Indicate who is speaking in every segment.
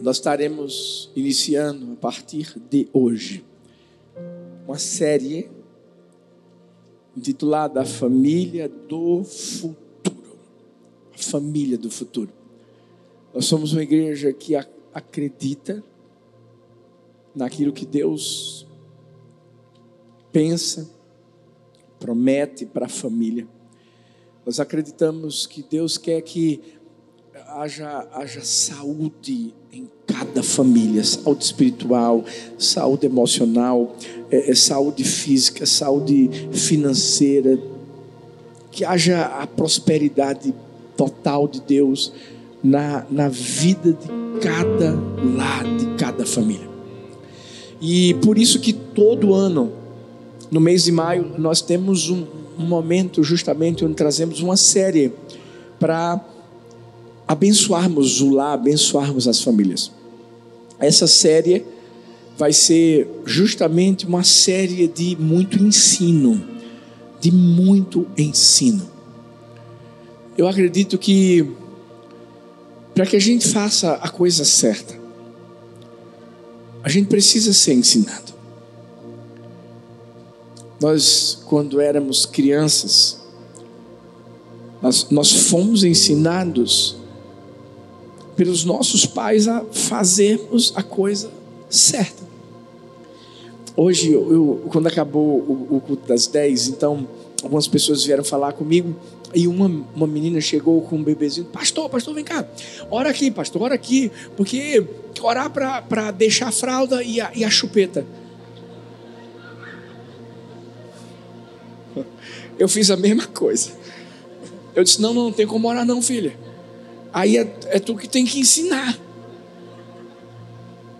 Speaker 1: nós estaremos iniciando a partir de hoje uma série intitulada A Família do Futuro. Família do Futuro. Nós somos uma igreja que acredita naquilo que Deus pensa, promete para a família. Nós acreditamos que Deus quer que haja, haja saúde em cada família, saúde espiritual, saúde emocional, é, é, saúde física, saúde financeira, que haja a prosperidade total de Deus na, na vida de cada lar, de cada família. E por isso que todo ano, no mês de maio, nós temos um, um momento justamente onde trazemos uma série para abençoarmos o lar, abençoarmos as famílias. Essa série vai ser justamente uma série de muito ensino, de muito ensino. Eu acredito que para que a gente faça a coisa certa, a gente precisa ser ensinado. Nós, quando éramos crianças, nós, nós fomos ensinados pelos nossos pais a fazermos a coisa certa. Hoje, eu, quando acabou o, o culto das 10, então algumas pessoas vieram falar comigo e uma, uma menina chegou com um bebezinho, pastor, pastor, vem cá, ora aqui, pastor, ora aqui, porque orar para deixar a fralda e a, e a chupeta. Eu fiz a mesma coisa. Eu disse: não, não, não tem como orar, não, filha. Aí é, é tu que tem que ensinar.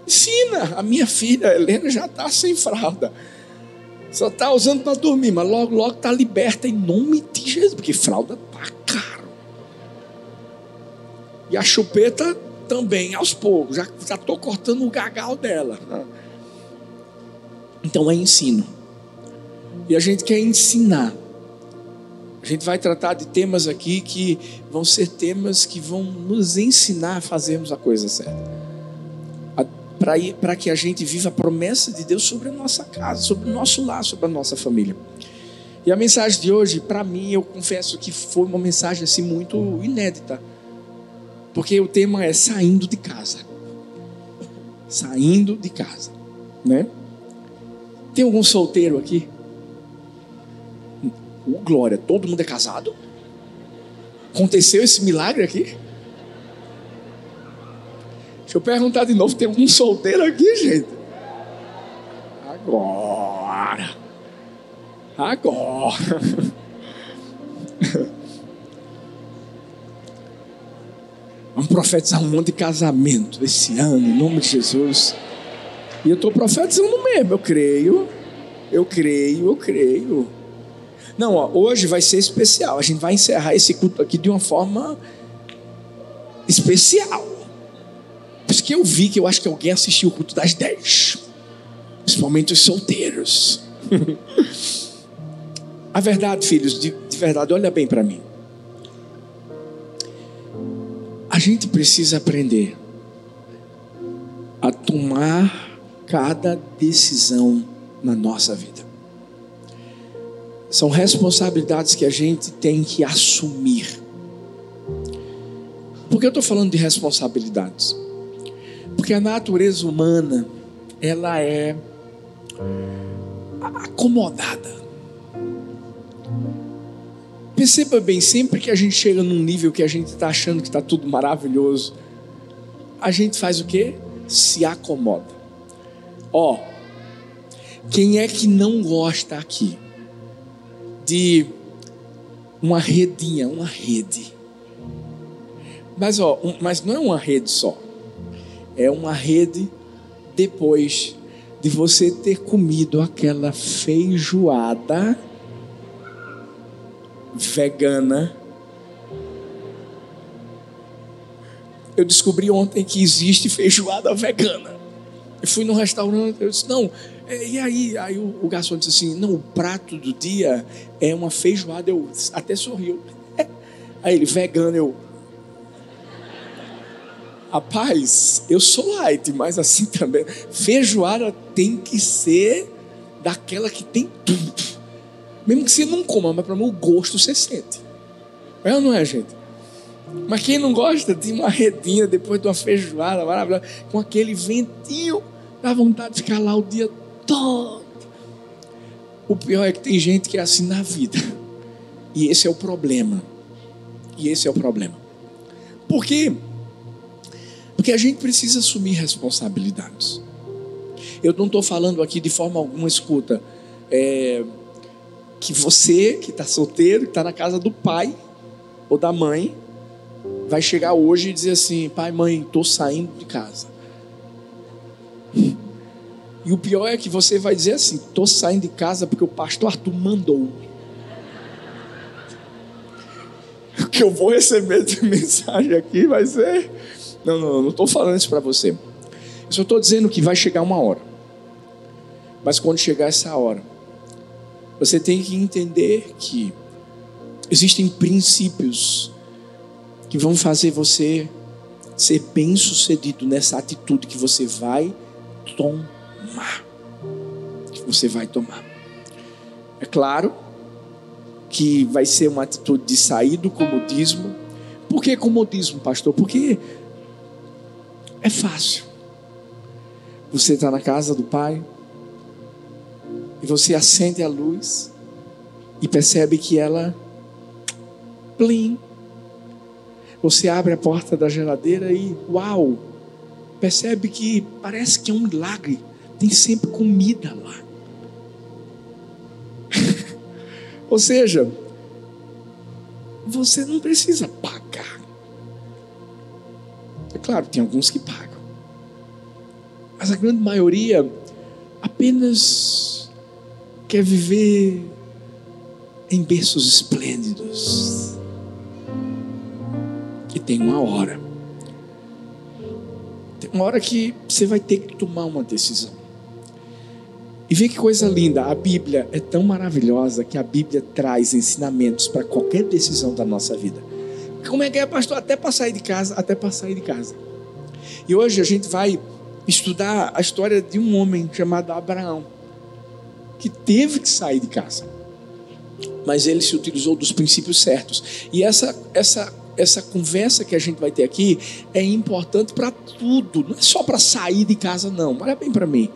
Speaker 1: Ensina. A minha filha, Helena, já está sem fralda. Só está usando para dormir, mas logo, logo está liberta em nome de Jesus, porque fralda está caro. E a chupeta também, aos poucos. Já estou cortando o gagal dela. Então é ensino. E a gente quer ensinar. A gente vai tratar de temas aqui que vão ser temas que vão nos ensinar a fazermos a coisa certa. Para que a gente viva a promessa de Deus sobre a nossa casa, sobre o nosso lar, sobre a nossa família. E a mensagem de hoje, para mim, eu confesso que foi uma mensagem assim muito inédita. Porque o tema é saindo de casa. Saindo de casa, né? Tem algum solteiro aqui? Oh, glória, todo mundo é casado? Aconteceu esse milagre aqui? Deixa eu perguntar de novo: tem algum solteiro aqui, gente? Agora. Agora. Vamos profetizar um monte de casamento esse ano, em nome de Jesus. E eu estou profetizando mesmo, eu creio. Eu creio, eu creio. Não, ó, hoje vai ser especial. A gente vai encerrar esse culto aqui de uma forma especial. Por isso que eu vi que eu acho que alguém assistiu o culto das 10. Principalmente os solteiros. a verdade, filhos, de, de verdade, olha bem para mim. A gente precisa aprender a tomar cada decisão na nossa vida. São responsabilidades que a gente tem que assumir. Por que eu estou falando de responsabilidades? Porque a natureza humana, ela é acomodada. Perceba bem, sempre que a gente chega num nível que a gente está achando que está tudo maravilhoso, a gente faz o quê? Se acomoda. Ó, quem é que não gosta aqui de uma redinha, uma rede. Mas, ó, um, mas não é uma rede só. É uma rede depois de você ter comido aquela feijoada vegana. Eu descobri ontem que existe feijoada vegana. Eu fui no restaurante, eu disse: não, e aí, aí o, o, garçom disse assim: não, o prato do dia é uma feijoada. Eu até sorriu. Aí ele, vegano, eu. Rapaz, eu sou light, mas assim também. Feijoada tem que ser daquela que tem tudo. Mesmo que você não coma, mas para mim o gosto você sente. É ou não é, gente? Mas quem não gosta de uma redinha depois de uma feijoada maravilhosa, com aquele ventinho, dá vontade de ficar lá o dia todo. O pior é que tem gente que é assim na vida. E esse é o problema. E esse é o problema. Por quê? Porque a gente precisa assumir responsabilidades. Eu não estou falando aqui de forma alguma, escuta, é, que você que está solteiro, que está na casa do pai ou da mãe, vai chegar hoje e dizer assim: pai, mãe, estou saindo de casa. E o pior é que você vai dizer assim: estou saindo de casa porque o pastor Arthur mandou. O que eu vou receber de mensagem aqui vai ser. Não, não, não estou falando isso para você. Eu só estou dizendo que vai chegar uma hora. Mas quando chegar essa hora, você tem que entender que existem princípios que vão fazer você ser bem sucedido nessa atitude que você vai tomar. Que você vai tomar. É claro que vai ser uma atitude de sair do comodismo. Por que comodismo, pastor? Porque é fácil. Você está na casa do pai e você acende a luz e percebe que ela plim você abre a porta da geladeira e, uau, percebe que parece que é um milagre. Tem sempre comida lá. Ou seja, você não precisa pagar. É claro, tem alguns que pagam. Mas a grande maioria apenas quer viver em berços esplêndidos que tem uma hora. Tem uma hora que você vai ter que tomar uma decisão. E vê que coisa linda, a Bíblia é tão maravilhosa que a Bíblia traz ensinamentos para qualquer decisão da nossa vida. Como é que é, pastor? Até para sair de casa, até para sair de casa. E hoje a gente vai estudar a história de um homem chamado Abraão, que teve que sair de casa. Mas ele se utilizou dos princípios certos. E essa, essa essa conversa que a gente vai ter aqui é importante para tudo, não é só para sair de casa, não. Olha bem para mim,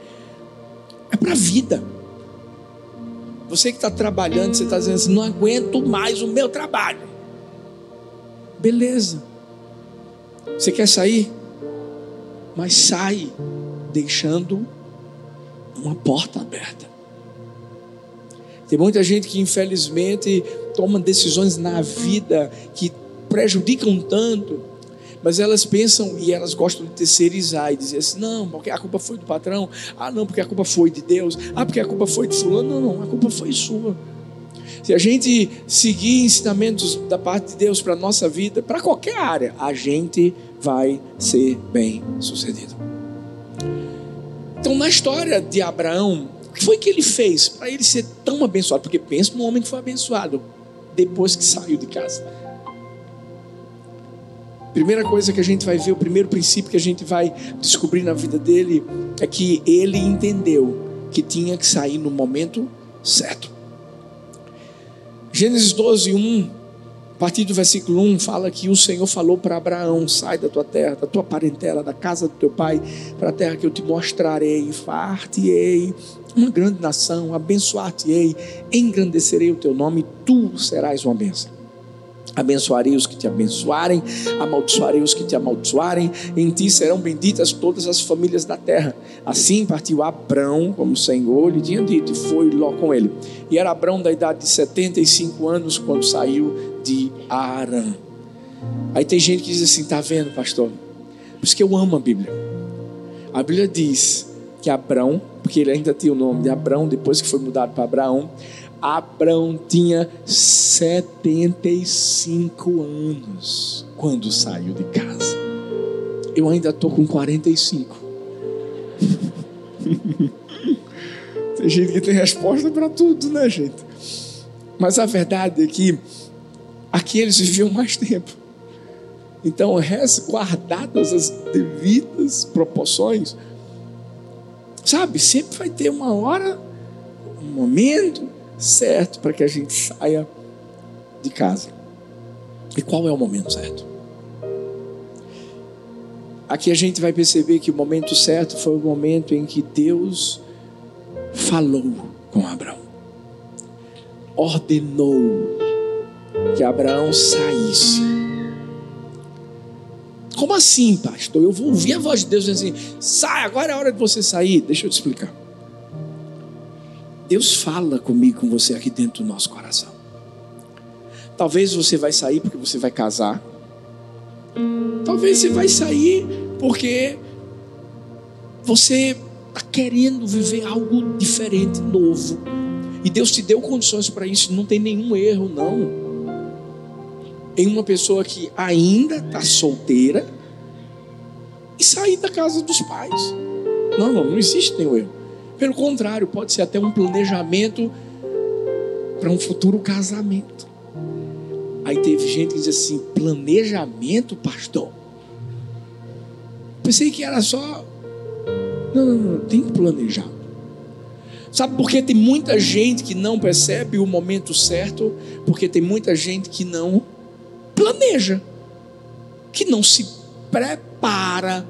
Speaker 1: para a vida. Você que está trabalhando, você está dizendo assim: não aguento mais o meu trabalho. Beleza. Você quer sair? Mas sai deixando uma porta aberta. Tem muita gente que infelizmente toma decisões na vida que prejudicam tanto, mas elas pensam e elas gostam de terceirizar e dizer assim: não, porque a culpa foi do patrão, ah, não, porque a culpa foi de Deus, ah, porque a culpa foi de Fulano, não, não, a culpa foi sua. Se a gente seguir ensinamentos da parte de Deus para a nossa vida, para qualquer área, a gente vai ser bem sucedido. Então, na história de Abraão, o que foi que ele fez para ele ser tão abençoado? Porque pensa no homem que foi abençoado depois que saiu de casa. Primeira coisa que a gente vai ver, o primeiro princípio que a gente vai descobrir na vida dele é que ele entendeu que tinha que sair no momento certo. Gênesis 12, 1, a partir do versículo 1, fala que o Senhor falou para Abraão: sai da tua terra, da tua parentela, da casa do teu pai, para a terra que eu te mostrarei, far-te-ei uma grande nação, abençoar-te-ei, engrandecerei o teu nome, tu serás uma bênção. Abençoarei os que te abençoarem, amaldiçoarei os que te amaldiçoarem, em ti serão benditas todas as famílias da terra. Assim partiu Abrão, como o Senhor lhe tinha dito, e foi Ló com ele. E era Abrão da idade de 75 anos quando saiu de Arã. Aí tem gente que diz assim: tá vendo, pastor? Por isso que eu amo a Bíblia. A Bíblia diz que Abrão, porque ele ainda tinha o nome de Abrão, depois que foi mudado para Abraão, Abraão tinha 75 anos quando saiu de casa. Eu ainda estou com 45. tem gente que tem resposta para tudo, né, gente? Mas a verdade é que aqui eles viviam mais tempo. Então, guardadas as devidas proporções. Sabe, sempre vai ter uma hora, um momento certo para que a gente saia de casa. E qual é o momento certo? Aqui a gente vai perceber que o momento certo foi o momento em que Deus falou com Abraão, ordenou que Abraão saísse. Como assim, pastor? Eu vou ouvir a voz de Deus dizendo assim: sai, agora é a hora de você sair. Deixa eu te explicar. Deus fala comigo, com você aqui dentro do nosso coração. Talvez você vai sair porque você vai casar. Talvez você vai sair porque você está querendo viver algo diferente, novo. E Deus te deu condições para isso, não tem nenhum erro, não em uma pessoa que ainda está solteira e sair da casa dos pais. Não, não, não existe nenhum erro. Pelo contrário, pode ser até um planejamento para um futuro casamento. Aí teve gente que diz assim: planejamento, pastor? Pensei que era só. Não, não, não, tem que planejar. Sabe por que tem muita gente que não percebe o momento certo? Porque tem muita gente que não planeja, que não se prepara.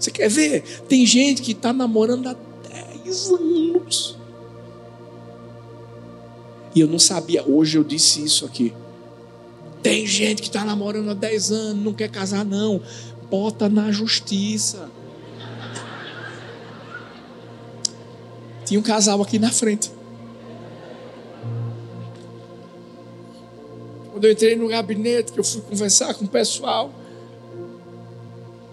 Speaker 1: Você quer ver? Tem gente que está namorando há 10 anos. E eu não sabia, hoje eu disse isso aqui. Tem gente que está namorando há 10 anos, não quer casar, não. Bota na justiça. Tinha um casal aqui na frente. Quando eu entrei no gabinete, que eu fui conversar com o pessoal,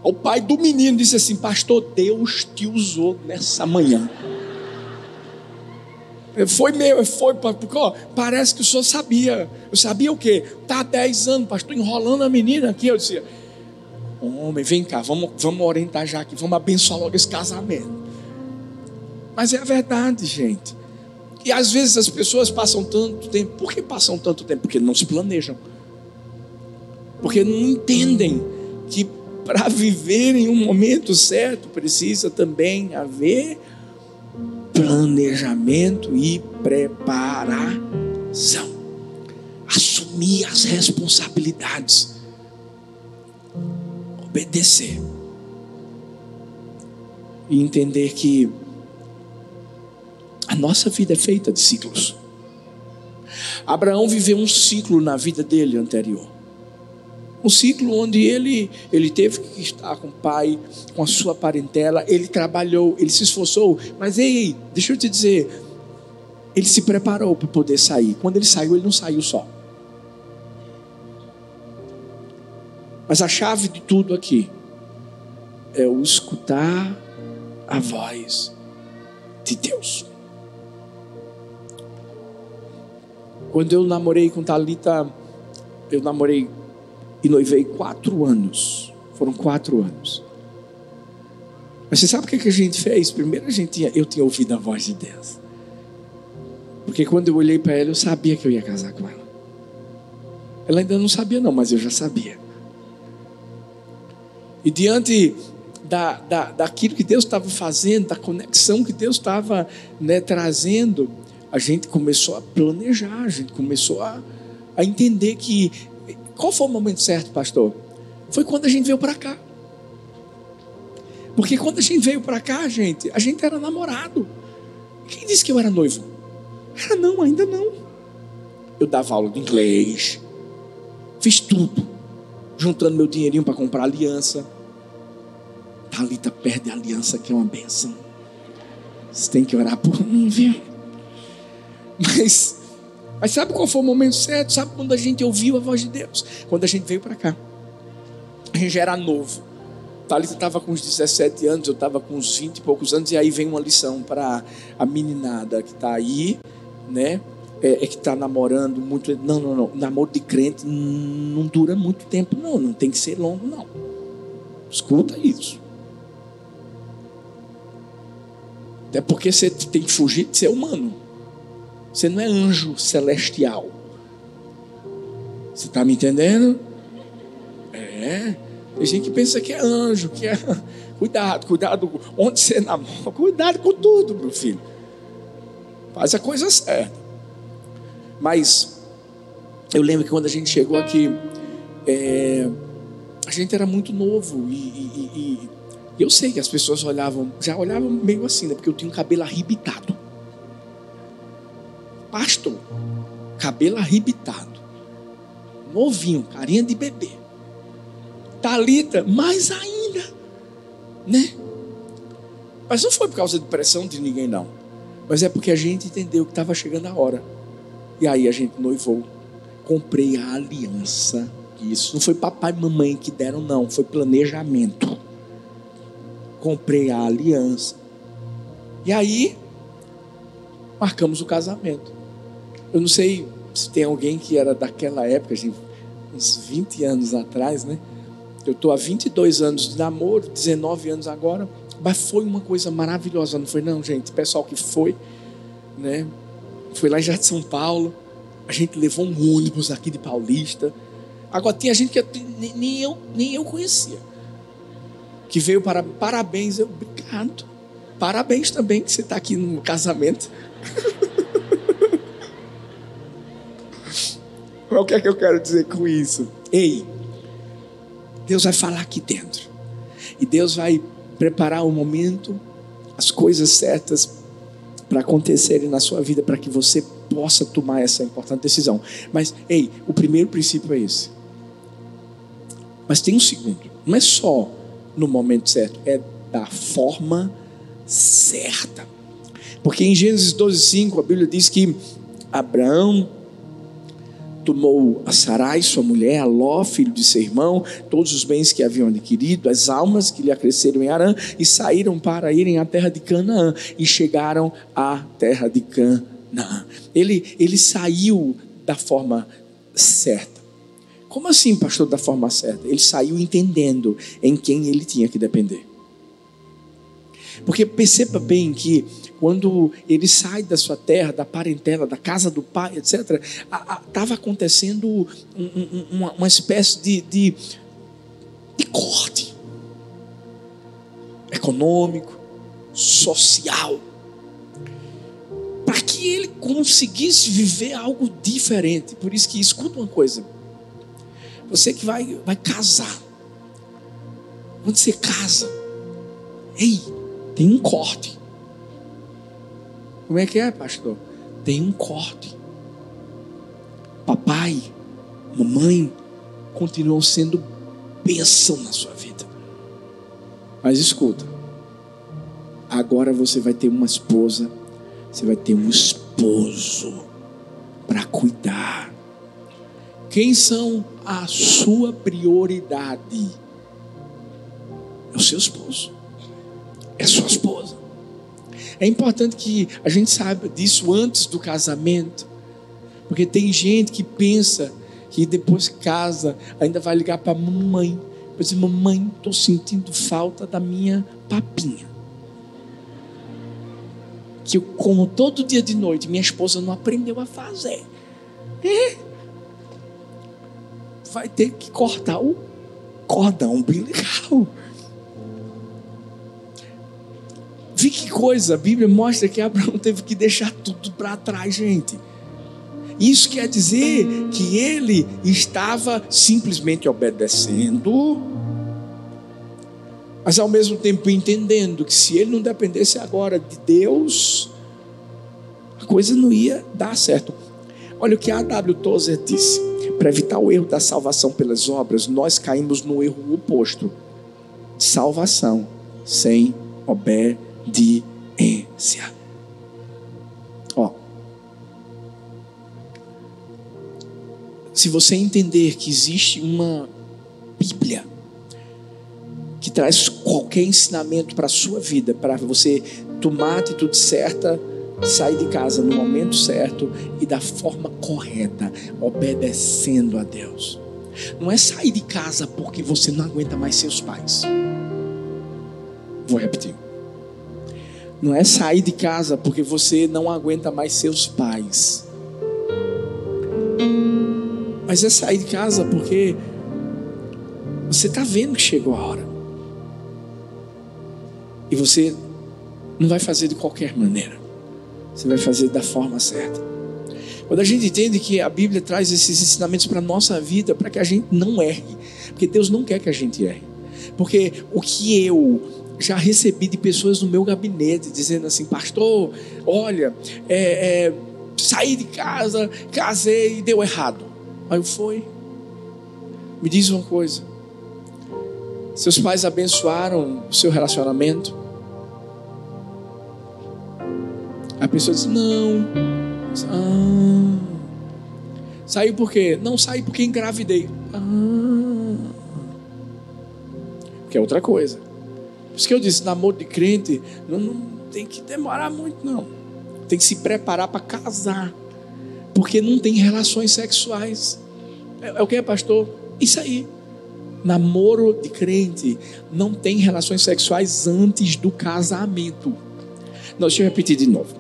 Speaker 1: o pai do menino disse assim: Pastor, Deus te usou nessa manhã. Foi meu, foi, porque ó, parece que o senhor sabia. Eu sabia o quê? Está há 10 anos, pastor, enrolando a menina aqui. Eu dizia: Homem, vem cá, vamos, vamos orientar já aqui, vamos abençoar logo esse casamento. Mas é a verdade, gente. E às vezes as pessoas passam tanto tempo. Por que passam tanto tempo? Porque não se planejam. Porque não entendem que para viver em um momento certo precisa também haver planejamento e preparação. Assumir as responsabilidades. Obedecer. E entender que a nossa vida é feita de ciclos. Abraão viveu um ciclo na vida dele anterior. Um ciclo onde ele, ele teve que estar com o pai, com a sua parentela, ele trabalhou, ele se esforçou, mas ei, deixa eu te dizer, ele se preparou para poder sair. Quando ele saiu, ele não saiu só. Mas a chave de tudo aqui é o escutar a voz de Deus. Quando eu namorei com Talita, eu namorei e noivei quatro anos. Foram quatro anos. Mas você sabe o que a gente fez? Primeiro a gente tinha, eu tinha ouvido a voz de Deus. Porque quando eu olhei para ela, eu sabia que eu ia casar com ela. Ela ainda não sabia, não, mas eu já sabia. E diante da, da, daquilo que Deus estava fazendo, da conexão que Deus estava né, trazendo, a gente começou a planejar, a gente começou a, a entender que. Qual foi o momento certo, pastor? Foi quando a gente veio para cá. Porque quando a gente veio para cá, gente, a gente era namorado. Quem disse que eu era noivo? Era não, ainda não. Eu dava aula de inglês, fiz tudo, juntando meu dinheirinho para comprar aliança. Talita perde a aliança, que é uma benção. Você tem que orar por mim, viu? Mas, mas sabe qual foi o momento certo? Sabe quando a gente ouviu a voz de Deus? Quando a gente veio para cá. A gente já era novo. Thalita estava com uns 17 anos, eu estava com uns 20 e poucos anos, e aí vem uma lição para a meninada que está aí, né? É, é que está namorando muito. Não, não, não. Namoro de crente não dura muito tempo, não. Não tem que ser longo, não. Escuta isso. Até porque você tem que fugir de ser humano. Você não é anjo celestial. Você está me entendendo? É. Tem gente que pensa que é anjo, que é. Cuidado, cuidado onde você namora. Cuidado com tudo, meu filho. Faz a coisa certa. Mas eu lembro que quando a gente chegou aqui, é, a gente era muito novo e, e, e, eu sei que as pessoas olhavam, já olhavam meio assim, né? Porque eu tinha um cabelo arrebitado. Pastor, cabelo arrebitado. Novinho, carinha de bebê. Talita, mais ainda, né? Mas não foi por causa de pressão de ninguém, não. Mas é porque a gente entendeu que estava chegando a hora. E aí a gente noivou. Comprei a aliança. Isso não foi papai e mamãe que deram, não. Foi planejamento. Comprei a aliança. E aí marcamos o casamento. Eu não sei se tem alguém que era daquela época, gente, uns 20 anos atrás, né? Eu estou há 22 anos de namoro, 19 anos agora, mas foi uma coisa maravilhosa, não foi não, gente? Pessoal que foi, né? Foi lá em Jardim São Paulo, a gente levou um ônibus aqui de Paulista. Agora tinha gente que nem, nem eu, nem eu conhecia. Que veio para parabéns, eu obrigado. Parabéns também que você está aqui no casamento. o que é que eu quero dizer com isso? Ei, Deus vai falar aqui dentro. E Deus vai preparar o momento, as coisas certas para acontecerem na sua vida, para que você possa tomar essa importante decisão. Mas, ei, o primeiro princípio é esse. Mas tem um segundo. Não é só no momento certo, é da forma certa. Porque em Gênesis 12, 5, a Bíblia diz que Abraão tomou a Sarai, sua mulher, a Ló, filho de seu irmão, todos os bens que haviam adquirido, as almas que lhe acresceram em Arã, e saíram para irem à terra de Canaã, e chegaram à terra de Canaã. Ele, ele saiu da forma certa. Como assim, pastor, da forma certa? Ele saiu entendendo em quem ele tinha que depender. Porque perceba bem que quando ele sai da sua terra, da parentela, da casa do pai, etc., estava acontecendo um, um, uma, uma, espécie de, de, de corte econômico, social, para que ele conseguisse viver algo diferente. Por isso que escuta uma coisa: você que vai, vai casar, quando você casa, ei, tem um corte. Como é que é, pastor? Tem um corte. Papai, mamãe continuam sendo bênção na sua vida. Mas escuta, agora você vai ter uma esposa, você vai ter um esposo para cuidar. Quem são a sua prioridade? É o seu esposo, é sua esposa. É importante que a gente saiba disso antes do casamento, porque tem gente que pensa que depois casa ainda vai ligar para a mamãe, para dizer: Mamãe, estou sentindo falta da minha papinha. Que eu como todo dia de noite, minha esposa não aprendeu a fazer. É. Vai ter que cortar o cordão umbilical. Vi que coisa, a Bíblia mostra que Abraão teve que deixar tudo para trás, gente. Isso quer dizer que ele estava simplesmente obedecendo, mas ao mesmo tempo entendendo que se ele não dependesse agora de Deus, a coisa não ia dar certo. Olha o que a W. Tozer disse: para evitar o erro da salvação pelas obras, nós caímos no erro oposto salvação sem obediência obediência. Ó. Se você entender que existe uma Bíblia que traz qualquer ensinamento para a sua vida, para você tomar a atitude certa, sair de casa no momento certo e da forma correta, obedecendo a Deus. Não é sair de casa porque você não aguenta mais seus pais. Vou repetir. Não é sair de casa porque você não aguenta mais seus pais. Mas é sair de casa porque Você está vendo que chegou a hora. E você não vai fazer de qualquer maneira. Você vai fazer da forma certa. Quando a gente entende que a Bíblia traz esses ensinamentos para a nossa vida, para que a gente não erre. Porque Deus não quer que a gente erre. Porque o que eu já recebi de pessoas no meu gabinete dizendo assim, pastor, olha, é, é, saí de casa, casei e deu errado. Aí eu fui. Me diz uma coisa. Seus pais abençoaram o seu relacionamento? A pessoa diz: Não. Ah. Saiu por quê? Não saí porque engravidei. Ah. Que é outra coisa. Por isso que eu disse: namoro de crente não, não tem que demorar muito, não. Tem que se preparar para casar. Porque não tem relações sexuais. É, é o que, pastor? Isso aí. Namoro de crente não tem relações sexuais antes do casamento. Não, deixa eu repetir de novo.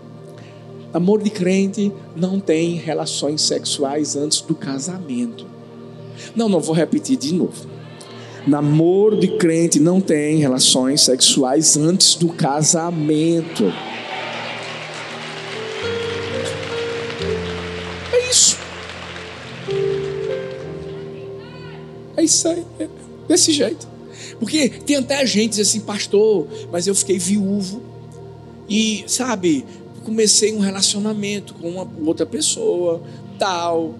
Speaker 1: Namoro de crente não tem relações sexuais antes do casamento. Não, não vou repetir de novo. Namoro de crente não tem relações sexuais antes do casamento. É isso. É isso aí. É desse jeito. Porque tem até gente assim, pastor, mas eu fiquei viúvo. E, sabe, comecei um relacionamento com uma outra pessoa, tal.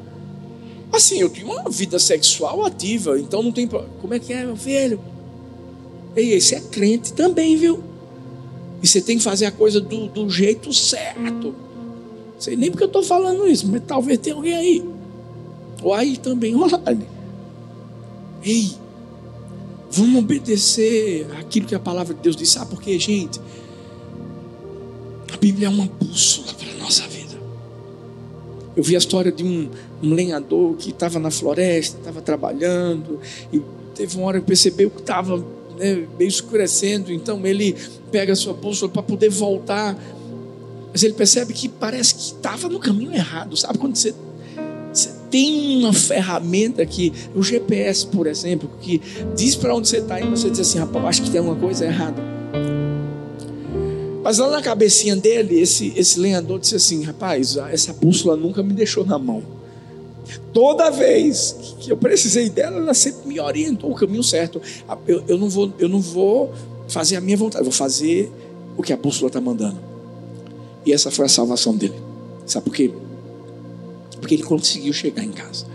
Speaker 1: Assim, eu tinha uma vida sexual ativa, então não tem Como é que é, meu filho? Ei, esse é crente também, viu? E você tem que fazer a coisa do, do jeito certo. Sei nem porque eu estou falando isso, mas talvez tenha alguém aí. Ou aí também online. Ei, vamos obedecer aquilo que a palavra de Deus diz. Sabe por quê, gente? A Bíblia é uma bússola para a nossa vida. Eu vi a história de um, um lenhador que estava na floresta, estava trabalhando, e teve uma hora que percebeu que estava né, meio escurecendo, então ele pega a sua bússola para poder voltar. Mas ele percebe que parece que estava no caminho errado. Sabe quando você, você tem uma ferramenta que, o GPS, por exemplo, que diz para onde você está e você diz assim, rapaz, acho que tem alguma coisa errada. Mas lá na cabecinha dele, esse, esse lenhador disse assim: rapaz, essa bússola nunca me deixou na mão. Toda vez que eu precisei dela, ela sempre me orientou o caminho certo. Eu, eu, não, vou, eu não vou fazer a minha vontade, eu vou fazer o que a bússola está mandando. E essa foi a salvação dele. Sabe por quê? Porque ele conseguiu chegar em casa.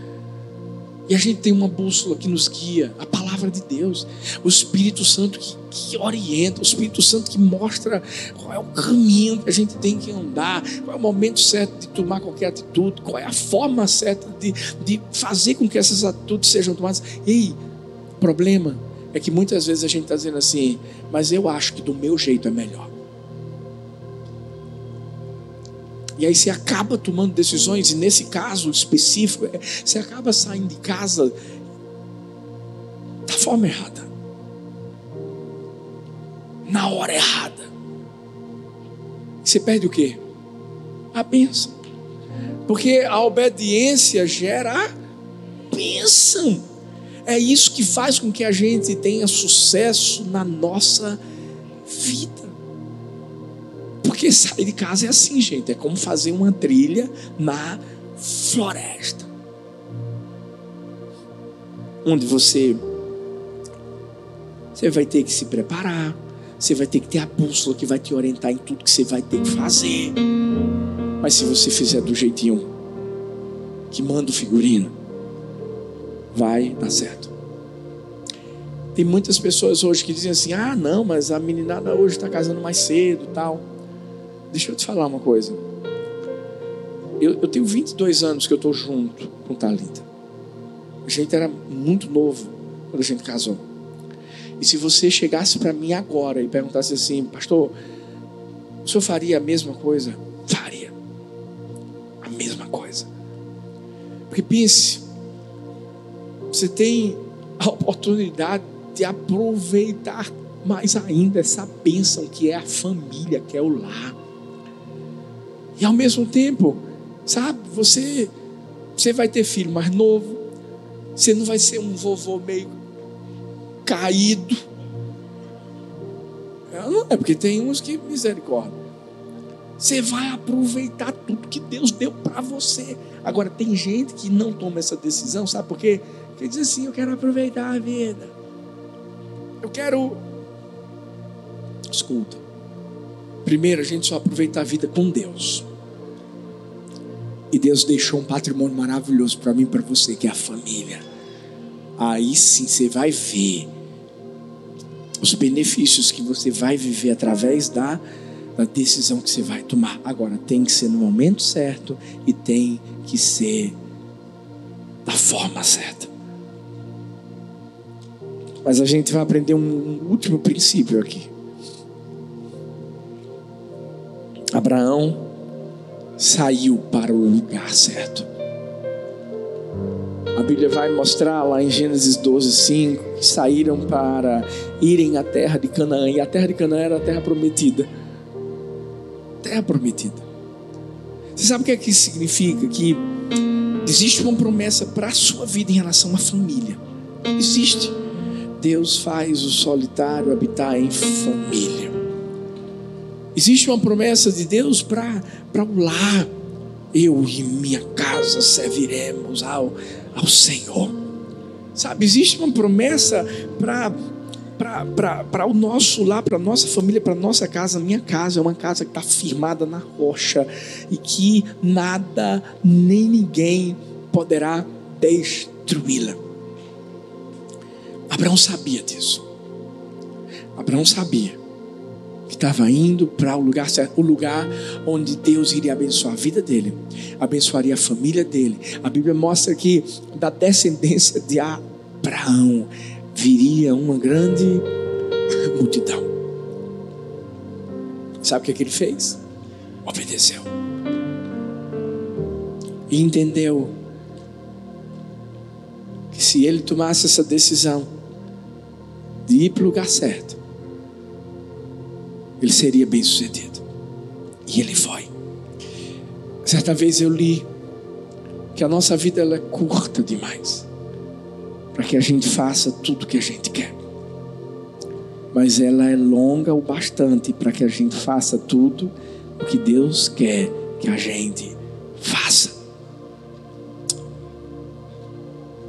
Speaker 1: E a gente tem uma bússola que nos guia, a palavra de Deus, o Espírito Santo que, que, orienta, o Espírito Santo que mostra qual é o caminho que a gente tem que andar, qual é o momento certo de tomar qualquer atitude, qual é a forma certa de, de fazer com que essas atitudes sejam tomadas. Ei, problema é que muitas vezes a gente está dizendo assim, mas eu acho que do meu jeito é melhor. E aí você acaba tomando decisões, e nesse caso específico, é, você acaba saindo de casa da forma errada. Na hora errada. Você perde o quê? A bênção. Porque a obediência gera a bênção. É isso que faz com que a gente tenha sucesso na nossa vida. Porque sair de casa é assim, gente. É como fazer uma trilha na floresta. Onde você você vai ter que se preparar, você vai ter que ter a bússola que vai te orientar em tudo que você vai ter que fazer. Mas se você fizer do jeitinho que manda o figurino, vai dar certo. Tem muitas pessoas hoje que dizem assim: ah, não, mas a meninada hoje está casando mais cedo tal. Deixa eu te falar uma coisa. Eu, eu tenho 22 anos que eu estou junto com Talita. A gente era muito novo quando a gente casou. E se você chegasse para mim agora e perguntasse assim, pastor, o senhor faria a mesma coisa? Faria. A mesma coisa. Porque pense, você tem a oportunidade de aproveitar mais ainda essa bênção que é a família, que é o lar. E ao mesmo tempo, sabe, você, você vai ter filho mais novo, você não vai ser um vovô meio caído. Não é porque tem uns que misericórdia. Você vai aproveitar tudo que Deus deu para você. Agora, tem gente que não toma essa decisão, sabe por quê? Porque diz assim: eu quero aproveitar a vida. Eu quero. Escuta. Primeiro, a gente só aproveita a vida com Deus. E Deus deixou um patrimônio maravilhoso para mim e para você, que é a família. Aí sim você vai ver os benefícios que você vai viver através da, da decisão que você vai tomar. Agora, tem que ser no momento certo e tem que ser da forma certa. Mas a gente vai aprender um último princípio aqui. Abraão saiu para o lugar certo. A Bíblia vai mostrar lá em Gênesis 12, 5 que saíram para irem à terra de Canaã. E a terra de Canaã era a terra prometida. Terra prometida. Você sabe o que é que isso significa? Que existe uma promessa para a sua vida em relação à família. Existe. Deus faz o solitário habitar em família. Existe uma promessa de Deus para o lar. Eu e minha casa serviremos ao, ao Senhor. Sabe, existe uma promessa para para o nosso lar, para a nossa família, para a nossa casa. Minha casa é uma casa que está firmada na rocha e que nada nem ninguém poderá destruí-la. Abraão sabia disso. Abraão sabia estava indo para o lugar certo, o lugar onde Deus iria abençoar a vida dele, abençoaria a família dele. A Bíblia mostra que da descendência de Abraão viria uma grande multidão. Sabe o que, é que ele fez? Obedeceu. E entendeu que se ele tomasse essa decisão de ir para o lugar certo, ele seria bem sucedido. E ele foi. Certa vez eu li que a nossa vida ela é curta demais para que a gente faça tudo que a gente quer. Mas ela é longa o bastante para que a gente faça tudo o que Deus quer que a gente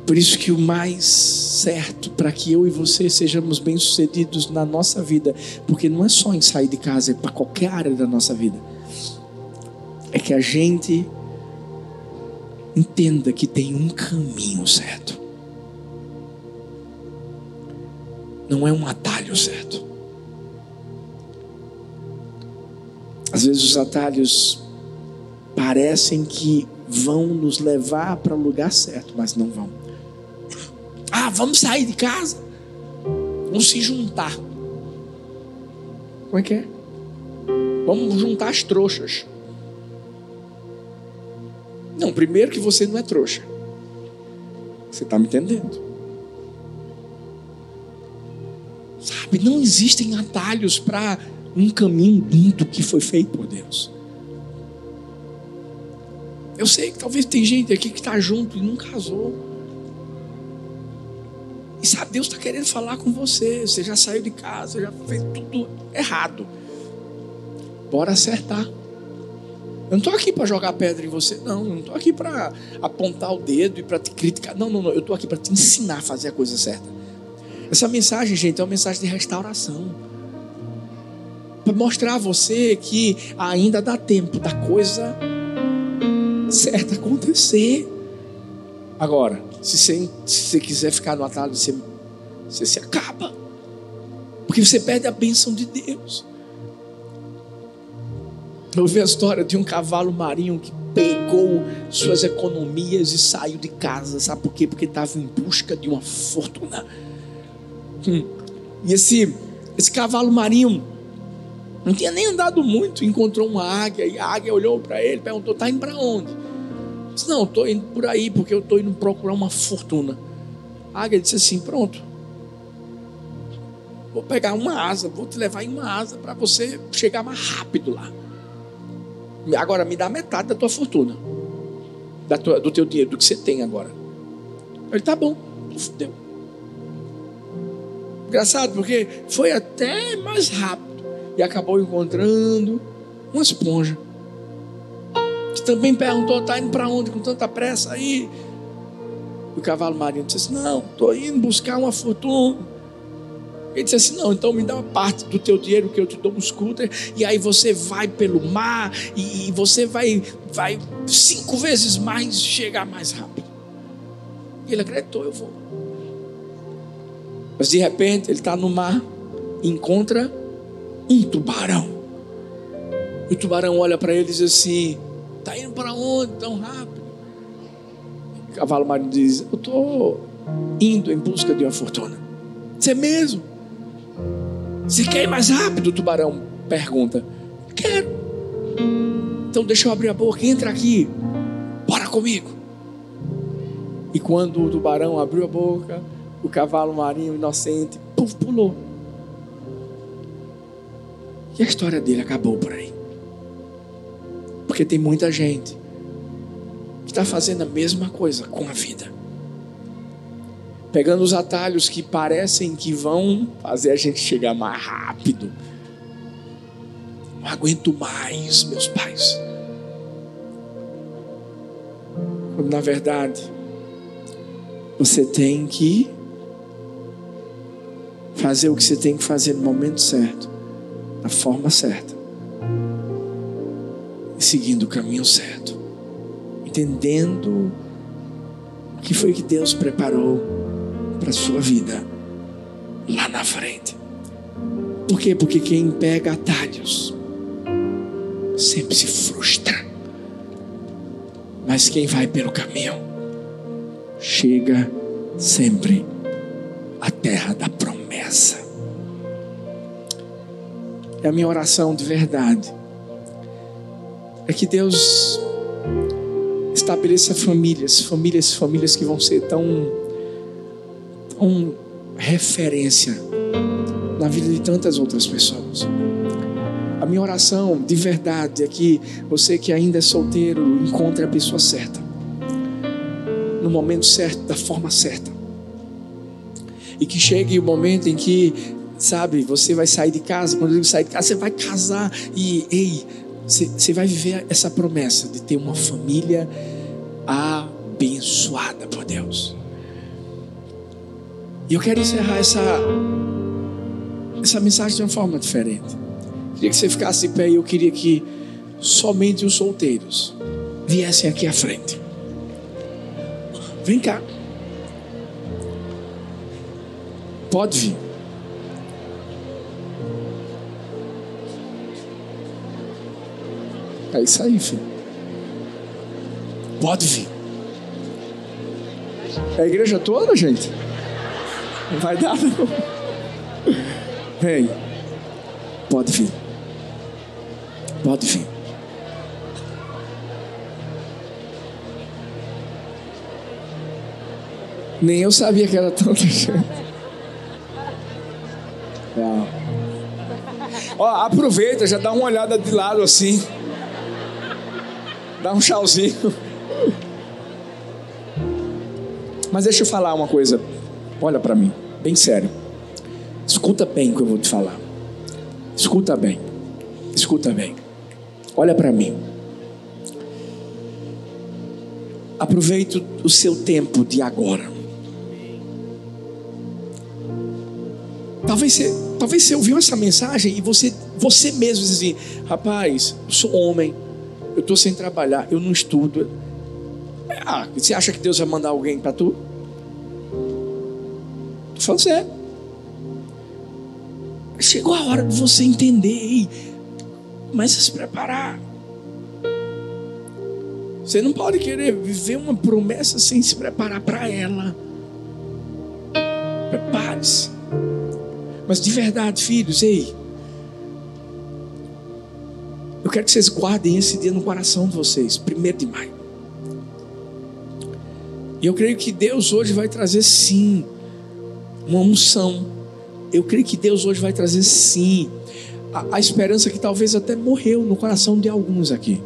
Speaker 1: Por isso que o mais certo para que eu e você sejamos bem-sucedidos na nossa vida, porque não é só em sair de casa, é para qualquer área da nossa vida. É que a gente entenda que tem um caminho certo. Não é um atalho certo. Às vezes os atalhos parecem que vão nos levar para o lugar certo, mas não vão. Vamos sair de casa. Vamos se juntar. Como é que é? Vamos juntar as trouxas. Não, primeiro que você não é trouxa. Você está me entendendo? Sabe, não existem atalhos para um caminho lindo que foi feito por Deus. Eu sei que talvez tem gente aqui que está junto e não casou. E sabe, Deus está querendo falar com você. Você já saiu de casa, já fez tudo errado. Bora acertar. Eu não estou aqui para jogar pedra em você, não. Eu não estou aqui para apontar o dedo e para te criticar. Não, não, não. Eu estou aqui para te ensinar a fazer a coisa certa. Essa mensagem, gente, é uma mensagem de restauração. Para mostrar a você que ainda dá tempo da coisa certa acontecer. Agora, se você, se você quiser ficar no atalho, você, você se acaba. Porque você perde a bênção de Deus. Eu vi a história de um cavalo marinho que pegou suas economias e saiu de casa. Sabe por quê? Porque estava em busca de uma fortuna. Hum. E esse, esse cavalo marinho não tinha nem andado muito, encontrou uma águia e a águia olhou para ele, perguntou: "Está indo para onde?" Disse, não, estou indo por aí porque eu estou indo procurar uma fortuna. A águia disse assim: pronto. Vou pegar uma asa, vou te levar em uma asa para você chegar mais rápido lá. Agora me dá metade da tua fortuna, da tua, do teu dinheiro, do que você tem agora. Ele tá bom, fudeu. Engraçado, porque foi até mais rápido e acabou encontrando uma esponja. Que também perguntou: está indo para onde com tanta pressa aí? E o cavalo marinho disse assim: Não, estou indo buscar uma fortuna. Ele disse assim: Não, então me dá uma parte do teu dinheiro que eu te dou um scooter, e aí você vai pelo mar, e você vai, vai cinco vezes mais chegar mais rápido. E ele acreditou: Eu vou. Mas de repente ele está no mar e encontra um tubarão. E o tubarão olha para ele e diz assim: Está indo para onde tão rápido? O cavalo marinho diz: Eu estou indo em busca de uma fortuna. Você mesmo? Você quer ir mais rápido? O tubarão pergunta: Quero. Então deixa eu abrir a boca, entra aqui. Bora comigo. E quando o tubarão abriu a boca, o cavalo marinho inocente, pulou. E a história dele acabou por aí. Porque tem muita gente que está fazendo a mesma coisa com a vida. Pegando os atalhos que parecem que vão fazer a gente chegar mais rápido. Não aguento mais, meus pais. Quando na verdade, você tem que fazer o que você tem que fazer no momento certo, da forma certa, seguindo o caminho certo, entendendo o que foi que Deus preparou para a sua vida lá na frente. Por quê? Porque quem pega atalhos sempre se frustra. Mas quem vai pelo caminho chega sempre à terra da promessa. É a minha oração de verdade. É que Deus estabeleça famílias, famílias, famílias que vão ser tão, tão referência na vida de tantas outras pessoas. A minha oração de verdade é que você que ainda é solteiro encontre a pessoa certa, no momento certo, da forma certa. E que chegue o momento em que, sabe, você vai sair de casa, quando digo sair de casa, você vai casar. E, ei, você, vai viver essa promessa de ter uma família abençoada por Deus. E eu quero encerrar essa, essa mensagem de uma forma diferente. Queria que você ficasse em pé e eu queria que somente os solteiros viessem aqui à frente. Vem cá. Pode vir. É isso aí, filho. Pode vir. É a igreja toda, gente? Não vai dar, não. Vem. Pode vir. Pode vir. Nem eu sabia que era tanta gente. Ó, aproveita, já dá uma olhada de lado assim. Dá um tchauzinho. Mas deixa eu falar uma coisa. Olha para mim, bem sério. Escuta bem o que eu vou te falar. Escuta bem. Escuta bem. Olha para mim. Aproveite o seu tempo de agora. Talvez você, talvez você ouviu essa mensagem e você, você mesmo diz assim: rapaz, eu sou homem, eu estou sem trabalhar, eu não estudo. Ah, você acha que Deus vai mandar alguém para tu? Falando sério. Chegou a hora de você entender, mas se preparar. Você não pode querer viver uma promessa sem se preparar para ela. Prepare-se. Mas de verdade, filhos, ei. Quero que vocês guardem esse dia no coração de vocês, primeiro de maio. E eu creio que Deus hoje vai trazer sim uma unção. Eu creio que Deus hoje vai trazer sim a, a esperança que talvez até morreu no coração de alguns aqui.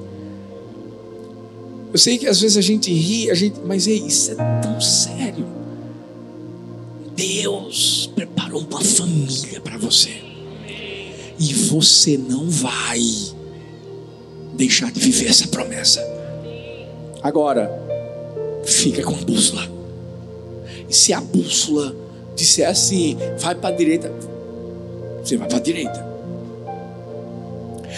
Speaker 1: Eu sei que às vezes a gente ri, a gente, mas ei, isso é tão sério Deus preparou uma família para você. E você não vai deixar de viver essa promessa. Agora, fica com a bússola. E se a bússola disser assim, vai para a direita, você vai para a direita.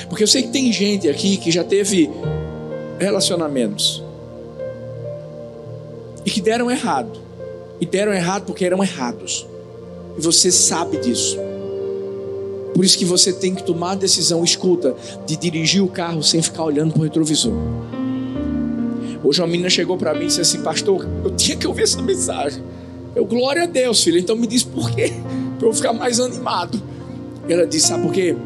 Speaker 1: Porque eu sei que tem gente aqui que já teve relacionamentos e que deram errado. E deram errado porque eram errados. E você sabe disso. Por isso que você tem que tomar a decisão, escuta, de dirigir o carro sem ficar olhando para o retrovisor. Hoje uma menina chegou para mim e disse assim, pastor, eu tinha que ouvir essa mensagem. Eu, glória a Deus, filho. Então me diz por quê? Para eu ficar mais animado. Ela disse, sabe por quê?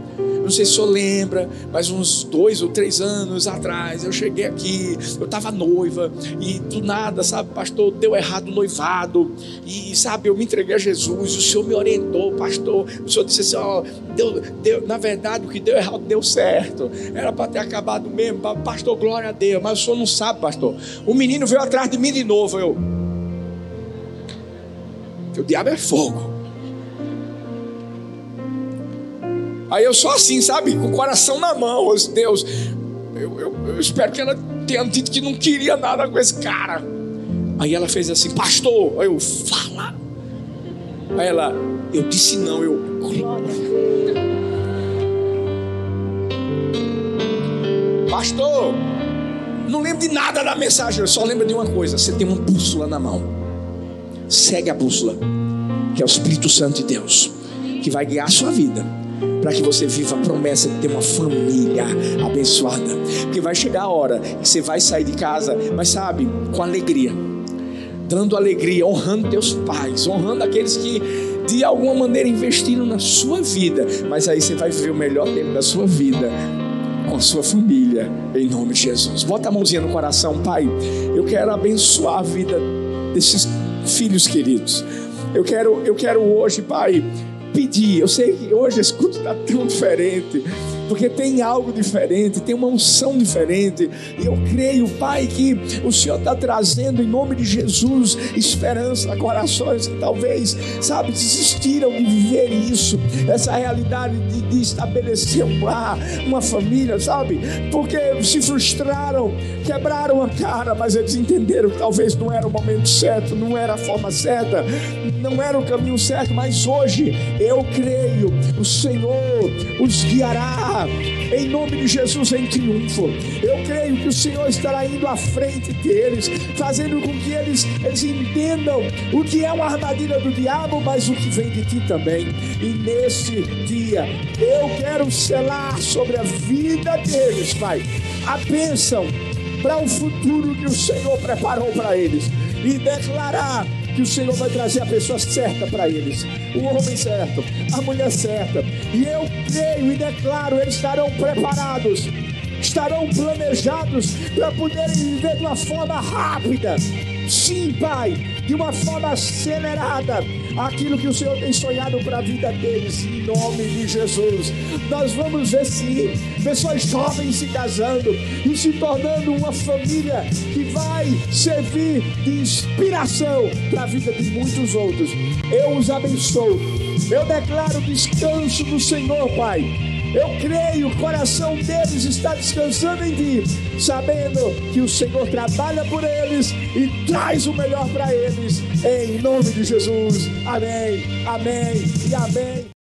Speaker 1: Não sei se o senhor lembra, mas uns dois ou três anos atrás eu cheguei aqui, eu estava noiva e do nada, sabe, pastor, deu errado o noivado e sabe, eu me entreguei a Jesus, o senhor me orientou, pastor. O senhor disse assim: ó, deu, deu, na verdade o que deu errado deu certo, era para ter acabado mesmo, pastor, glória a Deus, mas o senhor não sabe, pastor. O menino veio atrás de mim de novo, eu. O diabo é fogo. Aí eu sou assim, sabe? Com o coração na mão. Deus, eu, eu, eu espero que ela tenha dito que não queria nada com esse cara. Aí ela fez assim, pastor. Aí eu, fala. Aí ela, eu disse não, eu. Pastor, não lembro de nada da mensagem, eu só lembro de uma coisa: você tem uma bússola na mão. Segue a bússola, que é o Espírito Santo de Deus, que vai guiar a sua vida para que você viva a promessa de ter uma família abençoada. Porque vai chegar a hora que você vai sair de casa, mas sabe, com alegria, dando alegria, honrando teus pais, honrando aqueles que de alguma maneira investiram na sua vida, mas aí você vai viver o melhor tempo da sua vida com a sua família, em nome de Jesus. Bota a mãozinha no coração, Pai. Eu quero abençoar a vida desses filhos queridos. Eu quero, eu quero hoje, Pai, pedir. Eu sei que hoje esse culto está tão diferente, porque tem algo diferente, tem uma unção diferente. E eu creio, Pai, que o Senhor está trazendo em nome de Jesus esperança a corações que talvez, sabe, desistiram de viver isso, essa realidade de, de estabelecer um lar, uma família, sabe, porque se frustraram, quebraram a cara, mas eles entenderam que talvez não era o momento certo, não era a forma certa, não era o caminho certo, mas hoje eu creio, o Senhor os guiará em nome de Jesus em triunfo. Eu creio que o Senhor estará indo à frente deles, fazendo com que eles, eles entendam o que é uma armadilha do diabo, mas o que vem de ti também. E nesse dia, eu quero selar sobre a vida deles, Pai, a bênção para o futuro que o Senhor preparou para eles e declarar que o Senhor vai trazer a pessoa certa para eles, o homem certo, a mulher certa. E eu creio e declaro, eles estarão preparados, estarão planejados para poderem viver de uma forma rápida. Sim, Pai, de uma forma acelerada aquilo que o Senhor tem sonhado para a vida deles, em nome de Jesus. Nós vamos ver sim pessoas jovens se casando e se tornando uma família que vai servir de inspiração para a vida de muitos outros. Eu os abençoo. Eu declaro descanso do Senhor, Pai eu creio, o coração deles está descansando em ti, sabendo que o Senhor trabalha por eles e traz o melhor para eles, em nome de Jesus. Amém, amém e amém.